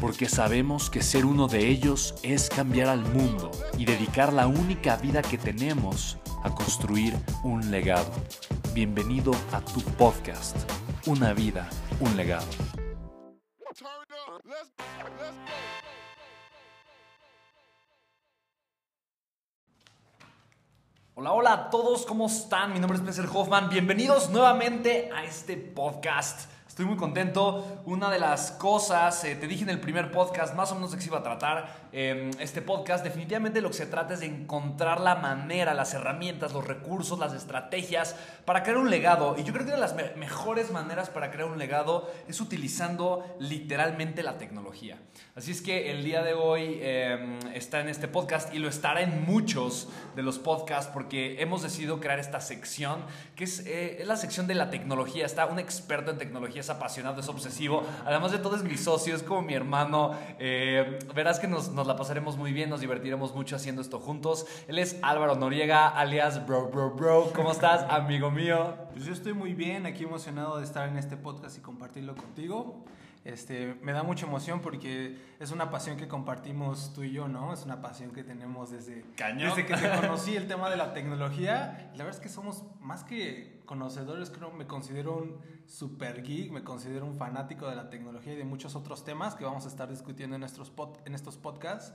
porque sabemos que ser uno de ellos es cambiar al mundo y dedicar la única vida que tenemos a construir un legado. Bienvenido a tu podcast, Una vida, un legado. Hola, hola a todos, ¿cómo están? Mi nombre es Spencer Hoffman. Bienvenidos nuevamente a este podcast Estoy muy contento. Una de las cosas, eh, te dije en el primer podcast, más o menos de qué se iba a tratar em, este podcast, definitivamente lo que se trata es de encontrar la manera, las herramientas, los recursos, las estrategias para crear un legado. Y yo creo que una de las mejores maneras para crear un legado es utilizando literalmente la tecnología. Así es que el día de hoy em, está en este podcast y lo estará en muchos de los podcasts porque hemos decidido crear esta sección que es, eh, es la sección de la tecnología. Está un experto en tecnología es apasionado, es obsesivo. Además de todo es mi socio, es como mi hermano. Eh, verás que nos, la pasaremos muy bien, nos divertiremos mucho haciendo esto juntos. Él es Álvaro Noriega, alias Bro Bro Bro. ¿Cómo estás, amigo mío? Pues yo estoy muy bien, aquí emocionado de estar en este podcast y compartirlo contigo. Este, me da mucha emoción porque es una pasión que compartimos tú y yo, ¿no? Es una pasión que tenemos desde, desde que te conocí el tema de la tecnología. La verdad es que somos más que conocedores, creo, me considero un super geek, me considero un fanático de la tecnología y de muchos otros temas que vamos a estar discutiendo en, nuestros en estos podcasts.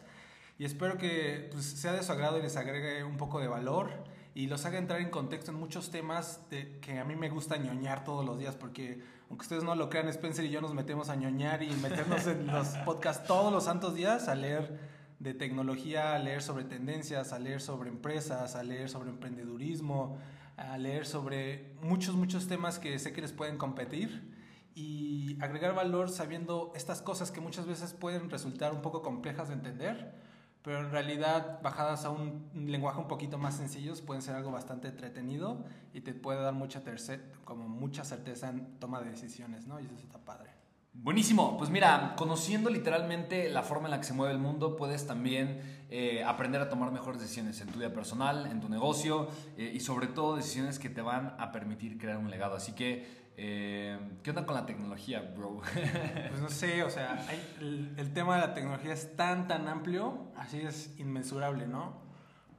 Y espero que pues, sea de su agrado y les agregue un poco de valor y los haga entrar en contexto en muchos temas de, que a mí me gusta ñoñar todos los días porque aunque ustedes no lo crean, Spencer y yo nos metemos a ñoñar y meternos en los podcasts todos los santos días a leer de tecnología, a leer sobre tendencias, a leer sobre empresas, a leer sobre emprendedurismo, a leer sobre muchos, muchos temas que sé que les pueden competir y agregar valor sabiendo estas cosas que muchas veces pueden resultar un poco complejas de entender pero en realidad bajadas a un lenguaje un poquito más sencillo pueden ser algo bastante entretenido y te puede dar mucha, como mucha certeza en toma de decisiones, ¿no? Y eso está padre. Buenísimo, pues mira, conociendo literalmente la forma en la que se mueve el mundo, puedes también eh, aprender a tomar mejores decisiones en tu vida personal, en tu negocio eh, y sobre todo decisiones que te van a permitir crear un legado. Así que eh, ¿Qué onda con la tecnología, bro? pues no sé, o sea, el, tema de la tecnología es tan, tan amplio, así es inmensurable, ¿no?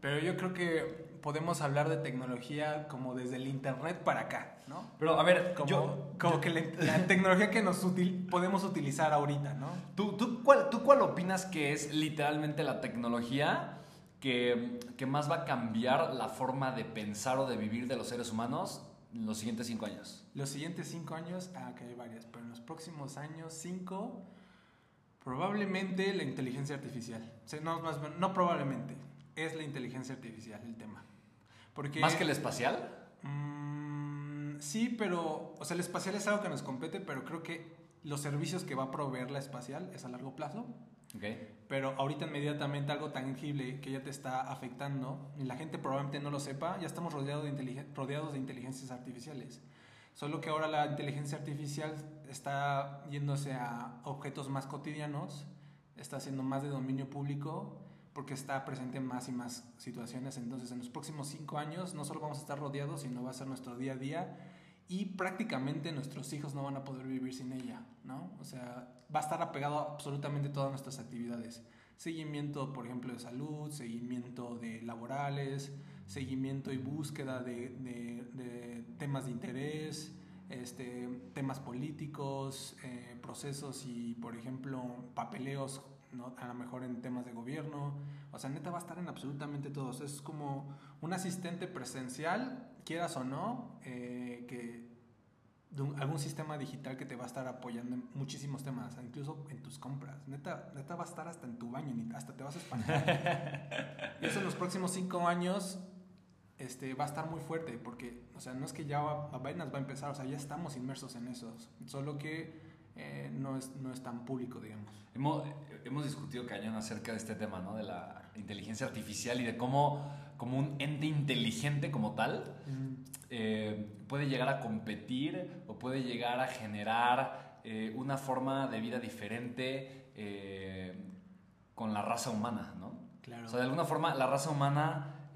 Pero yo creo que podemos hablar de tecnología como desde el Internet para acá, ¿no? Pero a ver, como, yo, como que la, tecnología que nos podemos utilizar ahorita, ¿no? ¿Tú, tú, cuál, ¿Tú cuál opinas que es literalmente la tecnología que, que más va a cambiar la forma de pensar o de vivir de los seres humanos los siguientes cinco años? Los siguientes cinco años, ah, que hay varias, pero en los próximos años, cinco, probablemente la inteligencia artificial. no, más, no probablemente, es la inteligencia artificial el tema. Porque, ¿Más que el espacial? Mm, sí, pero, o sea, el espacial es algo que nos compete, pero creo que los servicios que va a proveer la espacial es a largo plazo. Pero ahorita inmediatamente algo tangible que ya te está afectando y la gente probablemente no lo sepa, ya estamos rodeados de, rodeados de inteligencias artificiales. Solo que ahora la inteligencia artificial está yéndose a objetos más cotidianos, está haciendo más de dominio público porque está presente en más y más situaciones. Entonces, en los próximos cinco años no solo vamos a estar rodeados, sino va a ser nuestro día a día y prácticamente nuestros hijos no van a poder vivir sin ella, ¿no? O sea, va a estar apegado a absolutamente todas nuestras actividades. Seguimiento, por ejemplo, de salud, seguimiento de laborales, seguimiento y búsqueda de, de, temas de interés, este, temas políticos, eh, procesos y, por ejemplo, papeleos ¿no? A lo mejor en temas de gobierno. O sea, neta va a estar en absolutamente todos. Es como un asistente presencial, quieras o no, eh, que algún sistema digital que te va a estar apoyando en muchísimos temas, incluso en tus compras. Neta, neta va a estar hasta en tu baño, hasta te vas a espantar. y eso en los próximos cinco años este, va a estar muy fuerte, porque, o sea, no es que ya va, va a empezar, o sea, ya estamos inmersos en eso, solo que eh, no, es, no es tan público, digamos. Hemos, hemos discutido cañón acerca de este tema, ¿no? De la inteligencia artificial y de cómo, como un ente inteligente como tal, eh, puede llegar a competir o puede llegar a generar eh, una forma de vida diferente con la raza humana, ¿no? Claro. O sea, de alguna forma la raza humana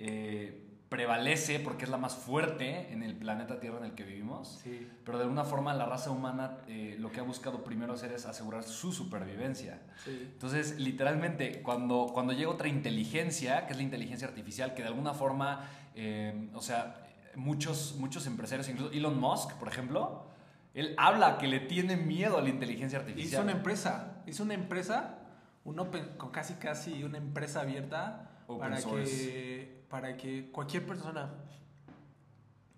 prevalece porque es la más fuerte en el planeta Tierra en el que vivimos. Sí. Pero de alguna forma la raza humana eh, lo que ha buscado primero hacer es asegurar su supervivencia. Sí. Entonces, literalmente, cuando, cuando llega otra inteligencia, que es la inteligencia artificial, que de alguna forma, eh, o sea, muchos, muchos empresarios, incluso Elon Musk, por ejemplo, él habla que le tiene miedo a la inteligencia artificial. Hizo una empresa, hizo una empresa, un con casi casi una empresa abierta para que para que cualquier persona...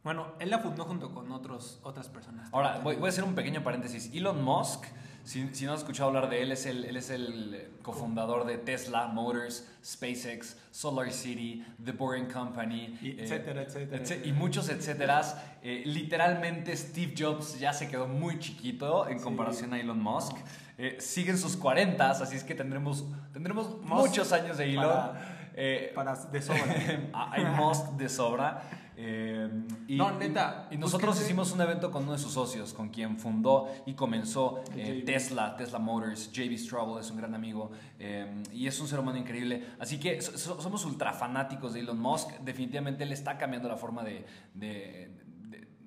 Bueno, él la fundó junto con otros, otras personas. Ahora, voy, a hacer un pequeño paréntesis. Elon Musk, si, si, no has escuchado hablar de él, es el, él es el cofundador de Tesla Motors, SpaceX, Solar City, The Boring Company, y etcétera, etcétera, Y muchos etcéteras. Eh, literalmente Steve Jobs ya se quedó muy chiquito en comparación a Elon Musk. Eh, siguen sus 40, así es que tendremos, tendremos muchos años de Elon. Eh, para de sobra. Hay Musk de sobra. Eh, y, no, neta. Y, nosotros hicimos un evento con uno de sus socios, con quien fundó y comenzó eh, Tesla, Tesla Motors. JB Straubel es un gran amigo y es un ser humano increíble. Así que somos ultra fanáticos de Elon Musk. Definitivamente él está cambiando la forma de, de,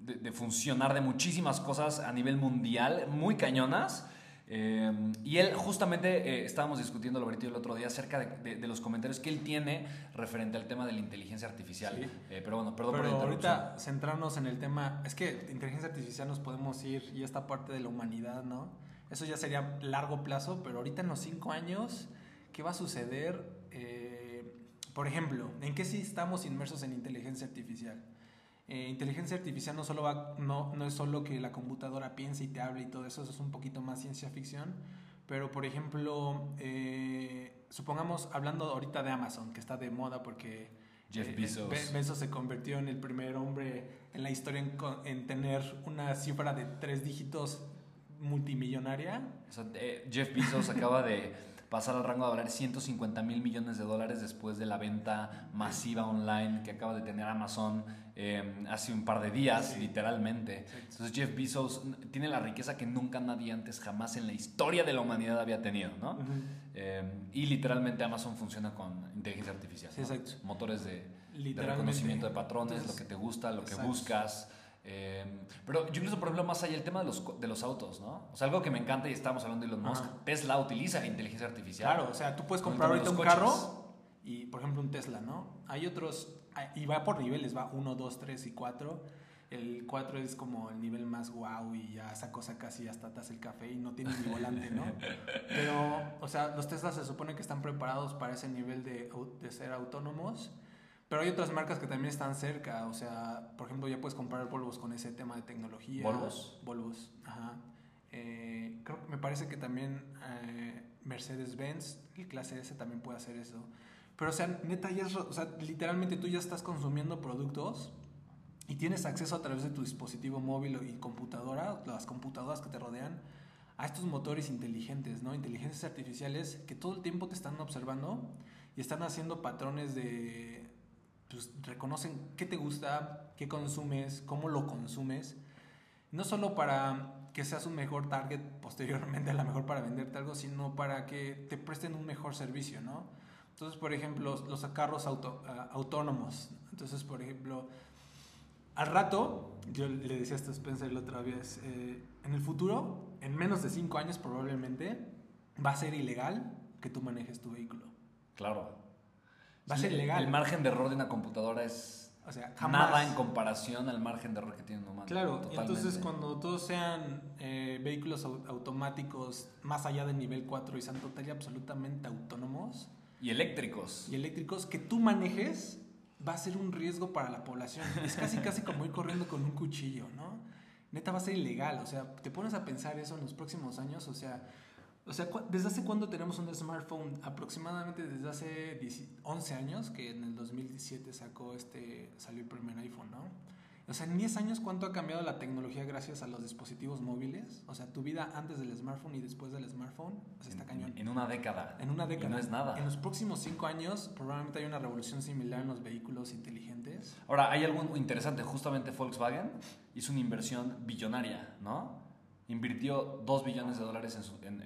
de funcionar de muchísimas cosas a nivel mundial, muy cañonas. Em, y él justamente eh, estábamos discutiendo lo el otro día acerca de, los comentarios que él tiene referente al tema de la inteligencia artificial. Eh, pero bueno, perdón por la ahorita centrarnos en el tema, es que inteligencia artificial nos podemos ir y esta parte de la humanidad, ¿no? Eso ya sería largo plazo, pero ahorita en los cinco años, ¿qué va a suceder? Eh, por ejemplo, ¿en qué sí estamos inmersos en inteligencia artificial? Eh, inteligencia artificial no, solo va, no, no es solo que la computadora piense y te hable y todo eso, eso es un poquito más ciencia ficción. Pero, por ejemplo, eh, supongamos, hablando ahorita de Amazon, que está de moda porque Jeff eh, Bezos. Bezos se convirtió en el primer hombre en la historia en, tener una cifra de tres dígitos multimillonaria. Jeff Bezos acaba de pasar al rango de valer 150 mil millones de dólares después de la venta masiva online que acaba de tener Amazon em, hace un par de días, literalmente. Entonces Jeff Bezos tiene la riqueza que nunca nadie antes jamás en la historia de la humanidad había tenido, ¿no? Em, y literalmente Amazon funciona con inteligencia artificial. exacto. Motores de, reconocimiento de patrones, lo que te gusta, lo que buscas. Eh, pero yo incluso, por ejemplo, más allá el tema de los, de los autos, ¿no? O sea, algo que me encanta y estamos hablando de Elon Musk, Tesla utiliza inteligencia artificial. Claro, o sea, tú puedes comprar ahorita un carro y, por ejemplo, un Tesla, ¿no? Hay otros, y va por niveles, va 1, 2, 3 y 4. El 4 es como el nivel más guau y ya esa cosa casi hasta te hace el café y no tiene ni volante, ¿no? Pero, o sea, los Teslas se supone que están preparados para ese nivel de, de ser autónomos pero hay otras marcas que también están cerca, o sea, por ejemplo, ya puedes comprar Volvos con ese tema de tecnología. ¿Volvos? Volvos, ajá. Eh, creo, me parece que también eh, Mercedes-Benz, el clase S, también puede hacer eso. Pero, o sea, neta, ya es, o sea, literalmente tú ya estás consumiendo productos y tienes acceso a través de tu dispositivo móvil y computadora, las computadoras que te rodean, a estos motores inteligentes, ¿no? Inteligencias artificiales que todo el tiempo te están observando y están haciendo patrones de, pues, reconocen qué te gusta, qué consumes, cómo lo consumes. No solo para que seas un mejor target posteriormente, a lo mejor para venderte algo, sino para que te presten un mejor servicio, ¿no? Entonces, por ejemplo, los, carros auto, ah, autónomos. Entonces, por ejemplo, al rato, yo le decía a Spencer la otra vez, eh, en el futuro, en menos de cinco años probablemente, va a ser ilegal que tú manejes tu vehículo. Claro. Va a ser legal. El margen de error de una computadora es O sea, jamás. Nada en comparación al margen de error que tiene un humano. Claro, entonces cuando todos sean eh, vehículos automáticos más allá del nivel 4 y sean total y absolutamente autónomos. Y eléctricos. Y eléctricos, que tú manejes va a ser un riesgo para la población. Es casi, casi como ir corriendo con un cuchillo, ¿no? Neta va a ser ilegal. O sea, te pones a pensar eso en los próximos años. O sea, o sea, ¿desde hace cuándo tenemos un smartphone? Aproximadamente desde hace 11 años, que en el 2017 sacó este, salió el primer iPhone, ¿no? O sea, en 10 años, ¿cuánto ha cambiado la tecnología gracias a los dispositivos móviles? O sea, tu vida antes del smartphone y después del smartphone, o sea, está cañón. En una década. En una década. no es nada. En los próximos 5 años, probablemente hay una revolución similar en los vehículos inteligentes. Ahora, hay algo interesante. Justamente Volkswagen hizo una inversión billonaria, ¿no? Invirtió 2 billones de dólares en, su, en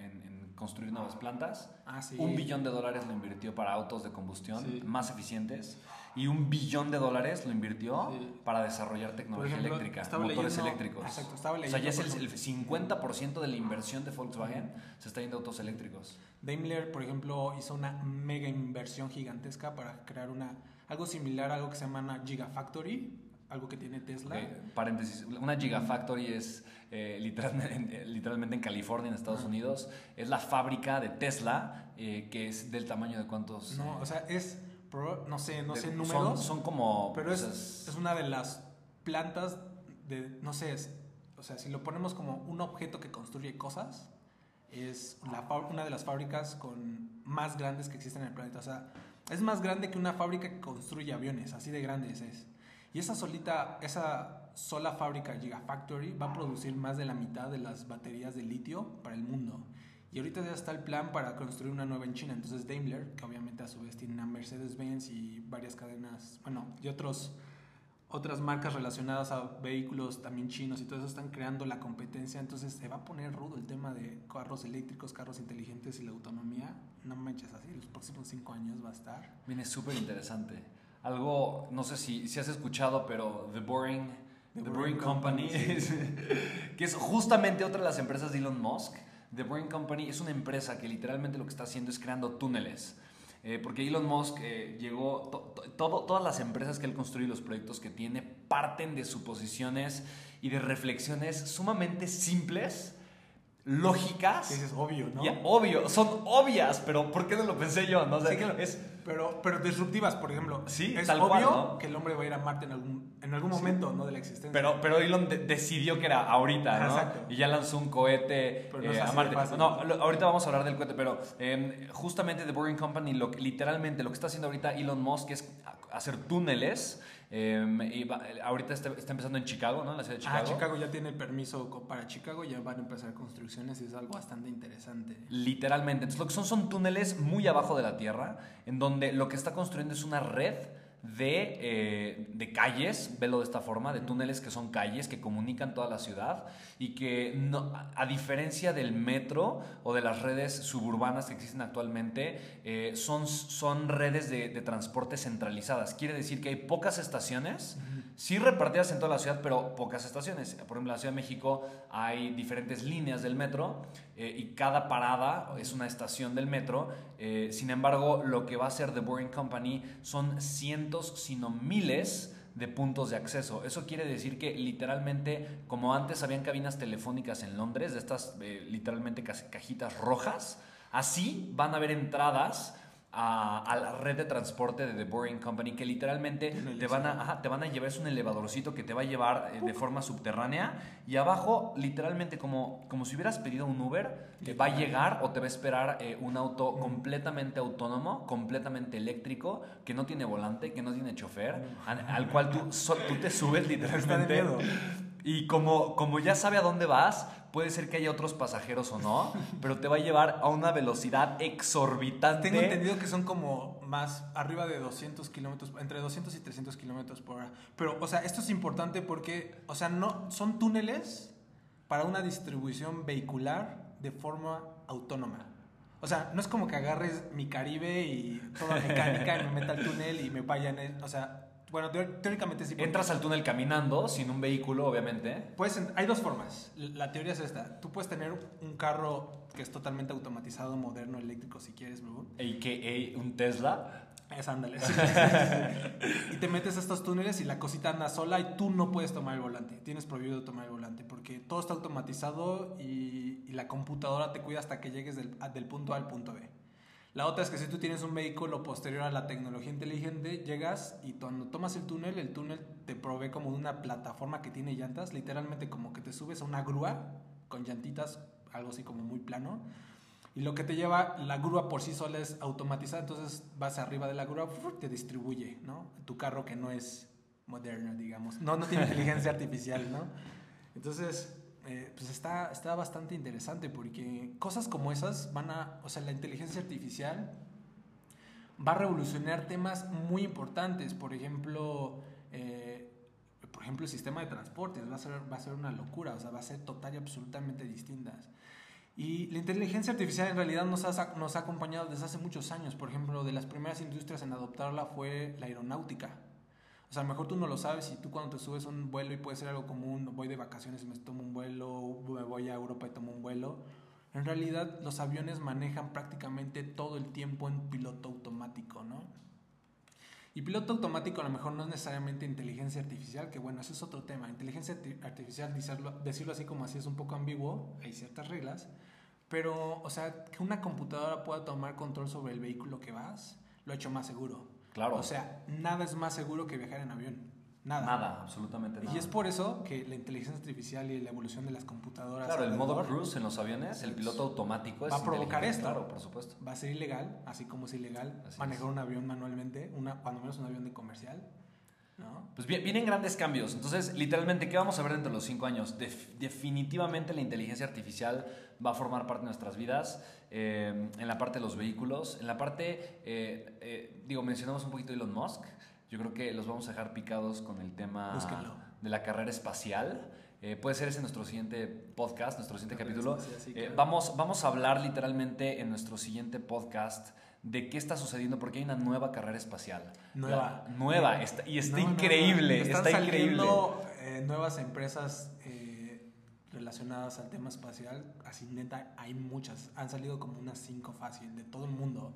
construir nuevas plantas. Ah, un billón de dólares lo invirtió para autos de combustión más eficientes. Y un billón de dólares lo invirtió para desarrollar tecnología eléctrica, motores eléctricos. Exacto, estaba leyendo. O sea, ya es el, 50% de la inversión de Volkswagen se está yendo a autos eléctricos. Daimler, por ejemplo, hizo una mega inversión gigantesca para crear una algo similar a algo que se llama una Gigafactory, algo que tiene Tesla. Paréntesis, una Gigafactory es eh, literalmente, literalmente, en California, en Estados Unidos. Es la fábrica de Tesla, eh, que es del tamaño de cuántos... No, o sea, es, no sé, no sé números. Son, como... Pero es, es, una de las plantas de, no sé, o sea, si lo ponemos como un objeto que construye cosas, es la, una de las fábricas con más grandes que existen en el planeta. O sea, es más grande que una fábrica que construye aviones, así de grande es. Y esa solita, esa sola fábrica Gigafactory va a producir más de la mitad de las baterías de litio para el mundo. Y ahorita ya está el plan para construir una nueva en China. Entonces Daimler, que obviamente a su vez tiene una Mercedes-Benz y varias cadenas, bueno, y otros, otras marcas relacionadas a vehículos también chinos y todo eso están creando la competencia. Entonces se va a poner rudo el tema de carros eléctricos, carros inteligentes y la autonomía. No manches así, los próximos cinco años va a estar. Viene súper interesante. Algo, no sé si, si has escuchado, pero The Boring The, Boring, Company, que es justamente otra de las empresas de Elon Musk. The Boring Company es una empresa que literalmente lo que está haciendo es creando túneles. Eh, porque Elon Musk eh, llegó, todo, todas las empresas que él construye, los proyectos que tiene, parten de suposiciones y de reflexiones sumamente simples, lógicas. es obvio, ¿no? obvio, son obvias, pero ¿por qué no lo pensé yo? ¿no? es, pero, pero disruptivas, por ejemplo. Sí, es tal obvio que el hombre va a ir a Marte en algún, en algún momento ¿no? de la existencia. Pero, pero Elon decidió que era ahorita, ¿no? Exacto. Y ya lanzó un cohete eh, a Marte. no, ahorita vamos a hablar del cohete, pero em, justamente The Boring Company, lo, literalmente lo que está haciendo ahorita Elon Musk es hacer túneles Em, y ahorita está, empezando en Chicago, ¿no? La ciudad de ah, Chicago. Ah, Chicago ya tiene permiso para Chicago, ya van a empezar construcciones y es algo bastante interesante. Literalmente. Entonces, lo que son son túneles muy abajo de la tierra, en donde lo que está construyendo es una red de, eh, de, calles, velo de esta forma, de túneles que son calles que comunican toda la ciudad y que no, a diferencia del metro o de las redes suburbanas que existen actualmente, eh, son, son redes de, de, transporte centralizadas. Quiere decir que hay pocas estaciones sí repartidas en toda la ciudad, pero pocas estaciones. Por ejemplo, en la Ciudad de México hay diferentes líneas del metro eh, y cada parada es una estación del metro. Eh, sin embargo, lo que va a hacer The Boring Company son cientos, sino miles de puntos de acceso. Eso quiere decir que literalmente, como antes habían cabinas telefónicas en Londres, de estas eh, literalmente cajitas rojas, así van a haber entradas a, la red de transporte de The Boring Company que literalmente te van, a, te van a llevar, es un elevadorcito que te va a llevar eh, de forma subterránea y abajo literalmente como, como si hubieras pedido un Uber, te va a llegar o te va a esperar eh, un auto completamente autónomo, completamente eléctrico, que no tiene volante, que no tiene chofer, al, cual tú, tú te subes literalmente. Y como, como ya sabe a dónde vas, puede ser que haya otros pasajeros o no, pero te va a llevar a una velocidad exorbitante. Tengo entendido que son como más arriba de 200 kilómetros, entre 200 y 300 kilómetros por hora. Pero, o sea, esto es importante porque, o sea, no, son túneles para una distribución vehicular de forma autónoma. O sea, no es como que agarres mi Caribe y toda mecánica y me meta al túnel y me vaya en... o sea, bueno, teóricamente sí. Entras al túnel caminando, sin un vehículo, obviamente. Pues hay dos formas. La teoría es esta. Tú puedes tener un carro que es totalmente automatizado, moderno, eléctrico, si quieres, bro. A.K.A. un Tesla. Es ándale. y te metes a estos túneles y la cosita anda sola y tú no puedes tomar el volante. Tienes prohibido tomar el volante porque todo está automatizado y, y la computadora te cuida hasta que llegues del, del, punto A al punto B. La otra es que si tú tienes un vehículo posterior a la tecnología inteligente, llegas y cuando tomas el túnel, el túnel te provee como una plataforma que tiene llantas, literalmente como que te subes a una grúa con llantitas, algo así como muy plano y lo que te lleva, la grúa por sí sola es automatizada, entonces vas arriba de la grúa, te distribuye, ¿no? Tu carro que no es moderno, digamos. No, no tiene inteligencia artificial, ¿no? Entonces, eh, pues está, está bastante interesante porque cosas como esas van a, o sea, la inteligencia artificial va a revolucionar temas muy importantes, por ejemplo, eh, por ejemplo, el sistema de transportes va a, ser, va a ser una locura, o sea, va a ser total y absolutamente distintas. Y la inteligencia artificial en realidad nos ha, nos ha acompañado desde hace muchos años. Por ejemplo, de las primeras industrias en adoptarla fue la aeronáutica. O sea, a lo mejor tú no lo sabes y tú cuando te subes a un vuelo y puede ser algo común, voy de vacaciones y me tomo un vuelo, voy a Europa y tomo un vuelo. En realidad los aviones manejan prácticamente todo el tiempo en piloto automático, ¿no? Y piloto automático a lo mejor no es necesariamente inteligencia artificial, que bueno, ese es otro tema. Inteligencia artificial, decirlo, decirlo así como así es un poco ambiguo, hay ciertas reglas, pero, o sea, que una computadora pueda tomar control sobre el vehículo que vas, lo ha hecho más seguro. Claro. O sea, nada es más seguro que viajar en avión. Nada. Nada, absolutamente nada. Y es por eso que la inteligencia artificial y la evolución de las computadoras. Claro, el modo cruise en los aviones, el piloto automático va a provocar esto. Claro, por supuesto. Va a ser ilegal, así como es ilegal manejar un avión manualmente, una, cuando menos un avión de comercial. ¿no? Pues vienen grandes cambios. Entonces, literalmente, ¿qué vamos a ver dentro de los cinco años? definitivamente la inteligencia artificial va a formar parte de nuestras vidas. Eh, en la parte de los vehículos, en la parte, eh, eh, digo, mencionamos un poquito Elon Musk. Yo creo que los vamos a dejar picados con el tema de la carrera espacial. Eh, puede ser ese nuestro siguiente podcast, nuestro siguiente capítulo. Eh, vamos, vamos a hablar literalmente en nuestro siguiente podcast de qué está sucediendo porque hay una nueva carrera espacial. Nueva. nueva. y está increíble. Están está increíble. Eh, nuevas empresas relacionadas al tema espacial. Así neta, hay muchas. Han salido como unas cinco fácil de todo el mundo.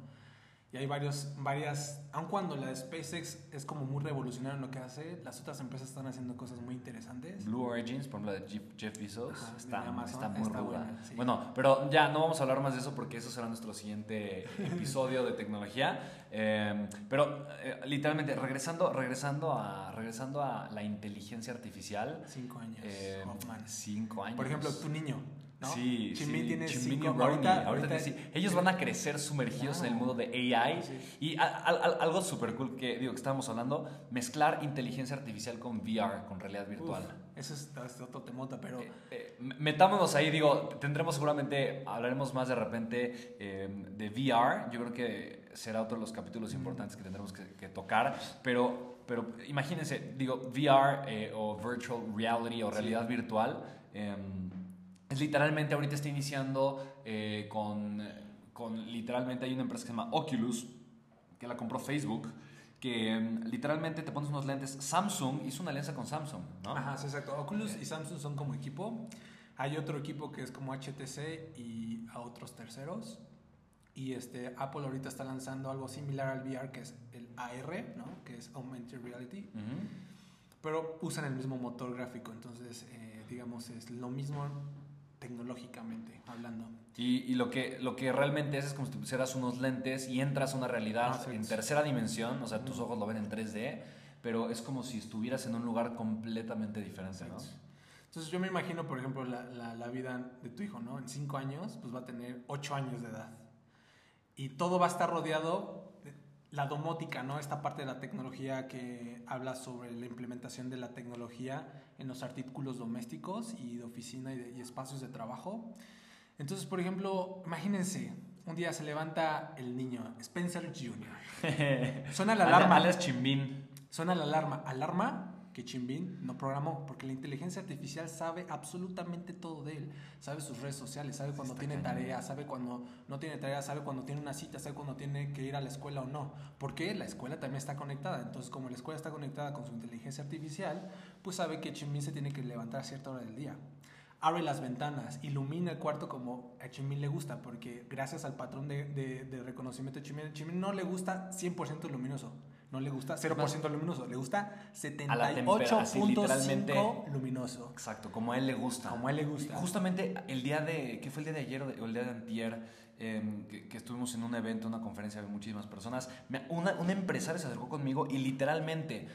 Y hay varios, varias, aun cuando la de SpaceX es como muy revolucionaria en lo que hace, las otras empresas están haciendo cosas muy interesantes. Blue Origins, por ejemplo, de Jeff Bezos, está, está, muy ruda. Bueno, pero ya no vamos a hablar más de eso porque eso será nuestro siguiente episodio de tecnología. Eh, pero eh, literalmente, regresando, regresando, a, regresando a la inteligencia artificial. Cinco años. Eh, cinco años. Por ejemplo, tu niño. ¿No? Sí, Chimmy sí. tiene Chimmy cinco. Ahorita, ahorita, Ellos van a crecer sumergidos en el mundo de AI. Y algo súper cool que, digo, que estábamos hablando, mezclar inteligencia artificial con VR, con realidad virtual. eso es, otro temota, pero... Eh, eh, metámonos ahí, digo, tendremos seguramente, hablaremos más de repente eh, de VR. Yo creo que será otro de los capítulos importantes que tendremos que, tocar, pero... Pero imagínense, digo, VR o virtual reality o realidad virtual, em, es literalmente, ahorita está iniciando eh, con, con, literalmente hay una empresa que se llama Oculus, que la compró Facebook, que mm, literalmente te pones unos lentes. Samsung hizo una alianza con Samsung, ¿no? Ajá, sí, exacto. Oculus y Samsung son como equipo. Hay otro equipo que es como HTC y a otros terceros. Y este, Apple ahorita está lanzando algo similar al VR, que es el AR, ¿no? Que es Augmented Reality. Pero usan el mismo motor gráfico, entonces, eh, digamos, es lo mismo tecnológicamente hablando. Y, lo, que, lo que realmente es es como si pusieras unos lentes y entras a una realidad en tercera dimensión, o sea, tus ojos lo ven en 3D, pero es como si estuvieras en un lugar completamente diferente, ¿no? Entonces yo me imagino, por ejemplo, la, la, la, vida de tu hijo, ¿no? En cinco años, pues va a tener ocho años de edad. Y todo va a estar rodeado la domótica, ¿no? Esta parte de la tecnología que habla sobre la implementación de la tecnología en los artículos domésticos y de oficina y, espacios de trabajo. Entonces, por ejemplo, imagínense, un día se levanta el niño, Spencer Jr. Suena la alarma. Alex Chimbín. Suena la alarma. Alarma que Chimbin no programó, porque la inteligencia artificial sabe absolutamente todo de él. Sabe sus redes sociales, sabe cuando tiene tarea, sabe cuando no tiene tarea, sabe cuando tiene una cita, sabe cuando tiene que ir a la escuela o no. Porque la escuela también está conectada. Entonces, como la escuela está conectada con su inteligencia artificial, pues sabe que Chimbin se tiene que levantar a cierta hora del día. abre las ventanas, ilumina el cuarto como a Chimín le gusta, porque gracias al patrón de, de, reconocimiento de Chimín, Chimín no le gusta 100% luminoso, no le gusta 0% luminoso, le gusta 78.5 luminoso. Exacto, como a él le gusta. Como a él le gusta. justamente el día de, ¿qué fue el día de ayer o el día de antier? Em, que, estuvimos en un evento, una conferencia de muchísimas personas, una, una empresaria se acercó conmigo y literalmente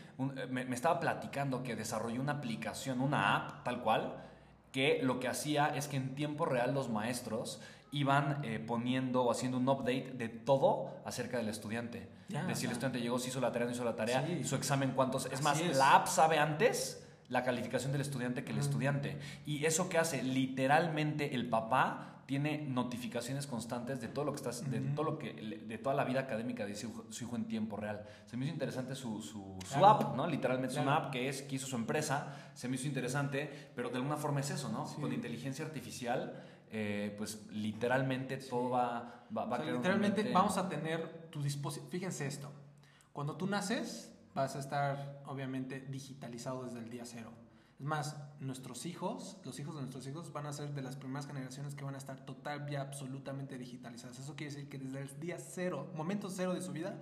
me, me estaba platicando que desarrolló una aplicación, una app tal cual, que lo que hacía es que en tiempo real los maestros iban eh, poniendo o haciendo un update de todo acerca del estudiante. de si el estudiante llegó, si hizo la tarea, no hizo la tarea, su examen, cuántos. Es más, la app sabe antes la calificación del estudiante que el estudiante. Y eso que hace literalmente el papá tiene notificaciones constantes de todo lo que estás, de todo lo que, de toda la vida académica de su, hijo en tiempo real. Se me hizo interesante su, su, app, ¿no? Literalmente es una app que es, que hizo su empresa, se me hizo interesante, pero de alguna forma es eso, ¿no? Con inteligencia artificial, eh, pues literalmente todo va, va, va a Literalmente vamos a tener tu dispositivo, fíjense esto, cuando tú naces vas a estar obviamente digitalizado desde el día cero es más, nuestros hijos, los hijos de nuestros hijos van a ser de las primeras generaciones que van a estar total y absolutamente digitalizadas. Eso quiere decir que desde el día cero, momento cero de su vida,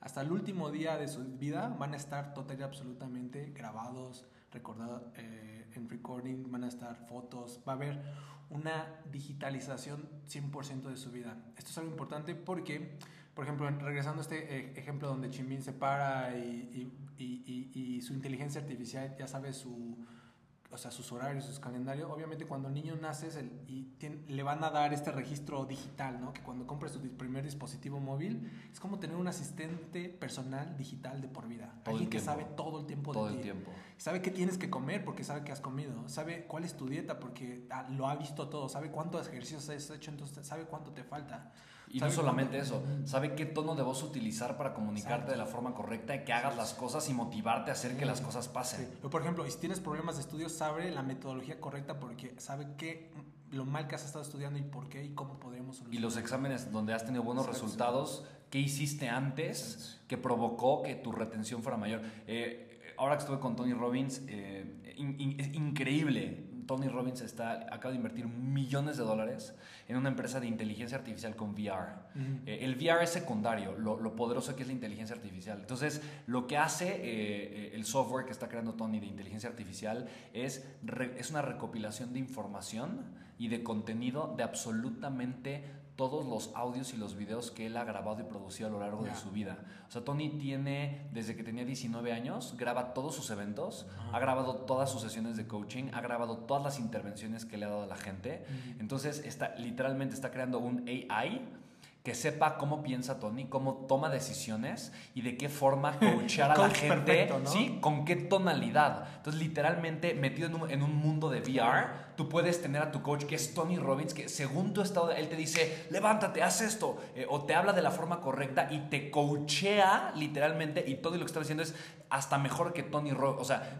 hasta el último día de su vida, van a estar total y absolutamente grabados, recordados eh, en recording, van a estar fotos, va a haber una digitalización 100% de su vida. Esto es algo importante porque, por ejemplo, regresando a este eh, ejemplo donde Chimin se para y, y, y su inteligencia artificial ya sabe su o sea, sus horarios, sus calendarios. Obviamente cuando el niño nace y le van a dar este registro digital, ¿no? Que cuando compre su primer dispositivo móvil es como tener un asistente personal digital de por vida. Alguien que sabe todo el tiempo todo de el tiempo. Sabe qué tienes que comer porque sabe que has comido. Sabe cuál es tu dieta porque ah, lo ha visto todo. Sabe cuántos ejercicios has hecho, entonces sabe cuánto te falta. Y no solamente eso, sabe qué tono de voz utilizar para comunicarte de la forma correcta y que hagas las cosas y motivarte a hacer que las cosas pasen. por ejemplo, si tienes problemas de estudio, sabe la metodología correcta porque sabe qué lo mal que has estado estudiando y por qué y cómo podríamos solucionar. Y los exámenes donde has tenido buenos resultados, ¿qué hiciste antes que provocó que tu retención fuera mayor? Eh, ahora que estuve con Tony Robbins, eh, es increíble Tony Robbins está, acaba de invertir millones de dólares en una empresa de inteligencia artificial con VR. Eh, el VR es secundario, lo, poderoso que es la inteligencia artificial. Entonces, lo que hace eh, eh, el software que está creando Tony de inteligencia artificial es, es una recopilación de información y de contenido de absolutamente todos los audios y los videos que él ha grabado y producido a lo largo de su vida. O sea, Tony tiene, desde que tenía 19 años, graba todos sus eventos, ha grabado todas sus sesiones de coaching, ha grabado todas las intervenciones que le ha dado a la gente. Entonces, está, literalmente está creando un AI que sepa cómo piensa Tony, cómo toma decisiones y de qué forma coachar a la gente, ¿sí? Con qué tonalidad. Entonces, literalmente, metido en un, mundo de VR, tú puedes tener a tu coach, que es Tony Robbins, que según tu estado, él te dice, levántate, haz esto, eh, o te habla de la forma correcta y te coachea literalmente, y todo lo que está diciendo es hasta mejor que Tony Robbins. O sea,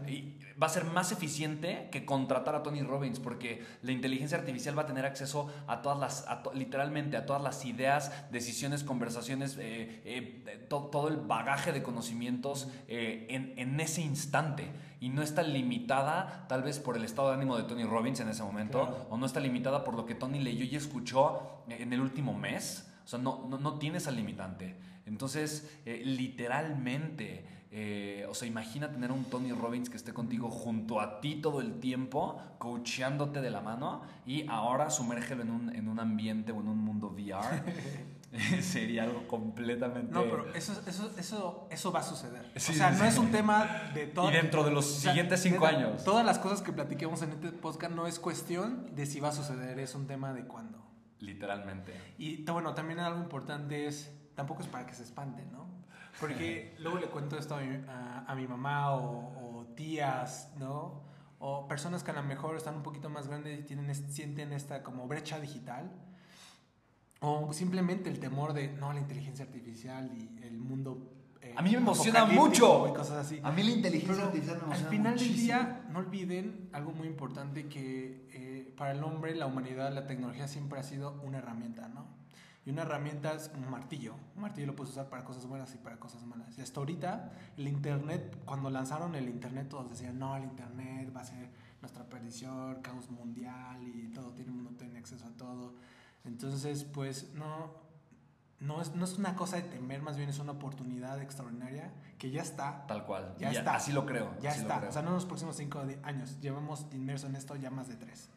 va a ser más eficiente que contratar a Tony Robbins, porque la inteligencia artificial va a tener acceso a todas las, literalmente a todas las ideas, decisiones, conversaciones, eh, eh, todo el bagaje de conocimientos eh, en, ese instante. Y no está limitada tal vez por el estado de ánimo de Tony Robbins en ese momento, o no está limitada por lo que Tony leyó y escuchó en el último mes. O sea, no, no, no tiene esa limitante. Entonces, literalmente eh, o sea, imagina tener un Tony Robbins que esté contigo junto a ti todo el tiempo, coacheándote de la mano y ahora sumérgelo en un, en un ambiente o en un mundo VR. Sería algo completamente... No, pero eso, eso, eso, eso va a suceder. o sea, no es un tema de todo... Y dentro de los siguientes cinco años. Todas las cosas que platiquemos en este podcast no es cuestión de si va a suceder, es un tema de cuándo. Literalmente. Y bueno, también algo importante es, tampoco es para que se espanten, ¿no? Porque luego le cuento esto a mi, mamá o, tías, ¿no? O personas que a lo mejor están un poquito más grandes y tienen, sienten esta como brecha digital. O simplemente el temor de, no, la inteligencia artificial y el mundo... Eh, a mí me emociona mucho. Y cosas así. A mí la inteligencia artificial me emociona Al final del día, no olviden algo muy importante que eh, para el hombre, la humanidad, la tecnología siempre ha sido una herramienta, ¿no? Y una herramienta es un martillo. Un martillo lo puedes usar para cosas buenas y para cosas malas. Y hasta ahorita, el Internet, cuando lanzaron el Internet, todos decían, no, el Internet va a ser nuestra perdición, caos mundial y todo, tiene, mundo tiene acceso a todo. Entonces, pues no, no es, no es una cosa de temer, más bien es una oportunidad extraordinaria que ya está. Tal cual. Ya, está. Así lo creo. Ya está. O sea, no en los próximos cinco años. Llevamos inmerso en esto ya más de tres.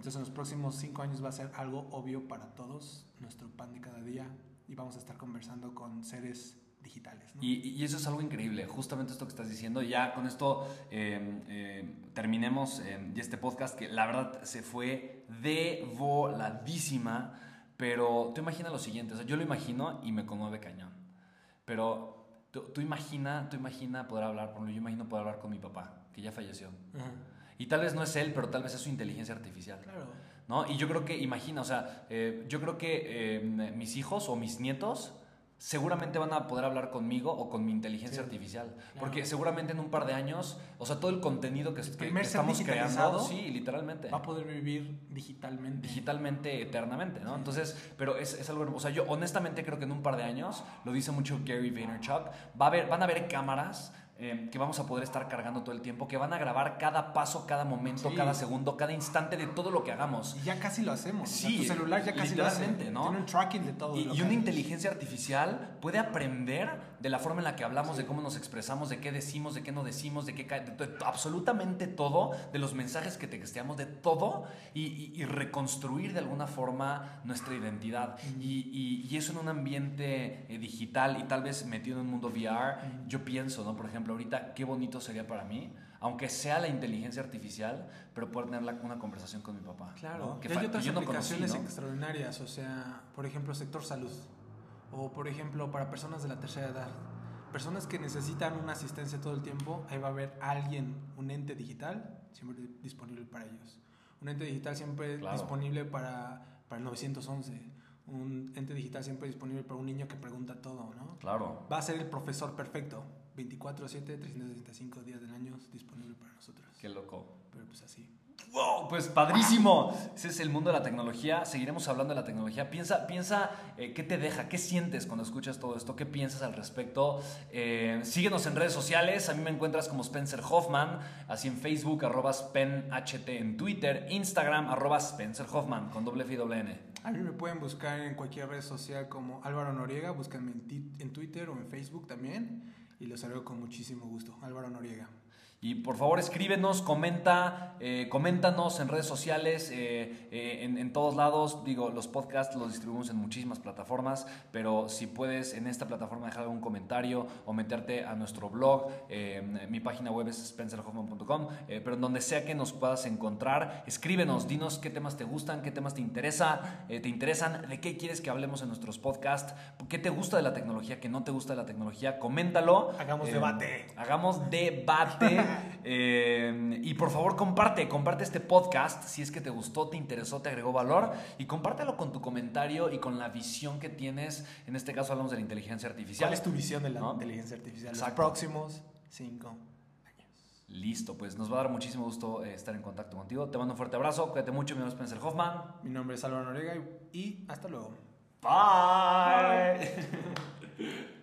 Entonces, en los próximos cinco años va a ser algo obvio para todos, nuestro pan de cada día, y vamos a estar conversando con seres digitales. Y, eso es algo increíble, justamente esto que estás diciendo. Ya con esto em, em, terminemos em, este podcast que la verdad se fue de voladísima, pero tú imagina lo siguiente, o sea, yo lo imagino y me conmueve cañón, pero tú, tú imagina, tú imagina poder hablar, por yo imagino poder hablar con mi papá, que ya falleció. Y tal vez no es él, pero tal vez es su inteligencia artificial. Claro. ¿no? Y yo creo que, imagina, o sea, eh, yo creo que mis hijos o mis nietos seguramente van a poder hablar conmigo o con mi inteligencia artificial. Porque seguramente en un par de años, o sea, todo el contenido que, estamos creando, sí, literalmente. Va a poder vivir digitalmente. Digitalmente, eternamente, ¿no? Entonces, pero es, es, algo O sea, yo honestamente creo que en un par de años, lo dice mucho Gary Vaynerchuk, va a haber, van a haber cámaras Em, que vamos a poder estar cargando todo el tiempo, que van a grabar cada paso, cada momento, cada segundo, cada instante de todo lo que hagamos. Y ya casi lo hacemos. Sí, tu celular ya casi lo hace. ¿no? Tiene un tracking de todo. Y, y una inteligencia artificial puede aprender de la forma en la que hablamos, de cómo nos expresamos, de qué decimos, de qué no decimos, de qué de, absolutamente todo, de los mensajes que te texteamos, de todo, y, reconstruir de alguna forma nuestra identidad. Y, y, eso en un ambiente eh, digital y tal vez metido en un mundo VR, yo pienso, ¿no? Por ejemplo, ahorita qué bonito sería para mí, aunque sea la inteligencia artificial, pero poder tener una conversación con mi papá. Claro, que hay otras aplicaciones extraordinarias, o sea, por ejemplo, sector salud, o por ejemplo, para personas de la tercera edad. Personas que necesitan una asistencia todo el tiempo, ahí va a haber alguien, un ente digital, siempre disponible para ellos. Un ente digital siempre disponible para, para el 911 un ente digital siempre disponible para un niño que pregunta todo, ¿no? Claro. Va a ser el profesor perfecto. 24/7, 365 días del año disponible para nosotros. Qué loco. Pero pues así. ¡Wow! Pues padrísimo. Ese es el mundo de la tecnología. Seguiremos hablando de la tecnología. Piensa, piensa eh, qué te deja, qué sientes cuando escuchas todo esto, qué piensas al respecto. Eh, síguenos en redes sociales. A mí me encuentras como Spencer Hoffman, así en Facebook, arroba SpenHT en Twitter, Instagram, arroba Spencer Hoffman, con doble F y doble N. A mí me pueden buscar en cualquier red social como Álvaro Noriega. Búscanme en, en Twitter o en Facebook también y los saludo con muchísimo gusto. Álvaro Noriega. Y por favor escríbenos, comenta, eh, coméntanos en redes sociales, eh, eh, en, todos lados. Digo, los podcasts los distribuimos en muchísimas plataformas, pero si puedes en esta plataforma dejar algún comentario o meterte a nuestro blog, mi página web es spencerhoffman.com, pero en donde sea que nos puedas encontrar, escríbenos, dinos qué temas te gustan, qué temas te, interesa, te interesan, de qué quieres que hablemos en nuestros podcasts, qué te gusta de la tecnología, qué no te gusta de la tecnología, coméntalo. Hagamos debate. Hagamos debate. Eh, y por favor comparte, comparte este podcast si es que te gustó, te interesó, te agregó valor y compártelo con tu comentario y con la visión que tienes. En este caso hablamos de la inteligencia artificial. ¿Cuál es tu visión de la inteligencia artificial? Los próximos cinco años. Listo, pues nos va a dar muchísimo gusto eh, estar en contacto contigo. Te mando un fuerte abrazo, cuídate mucho, mi nombre es Spencer Hoffman. Mi nombre es Álvaro Noriega y hasta luego. Bye.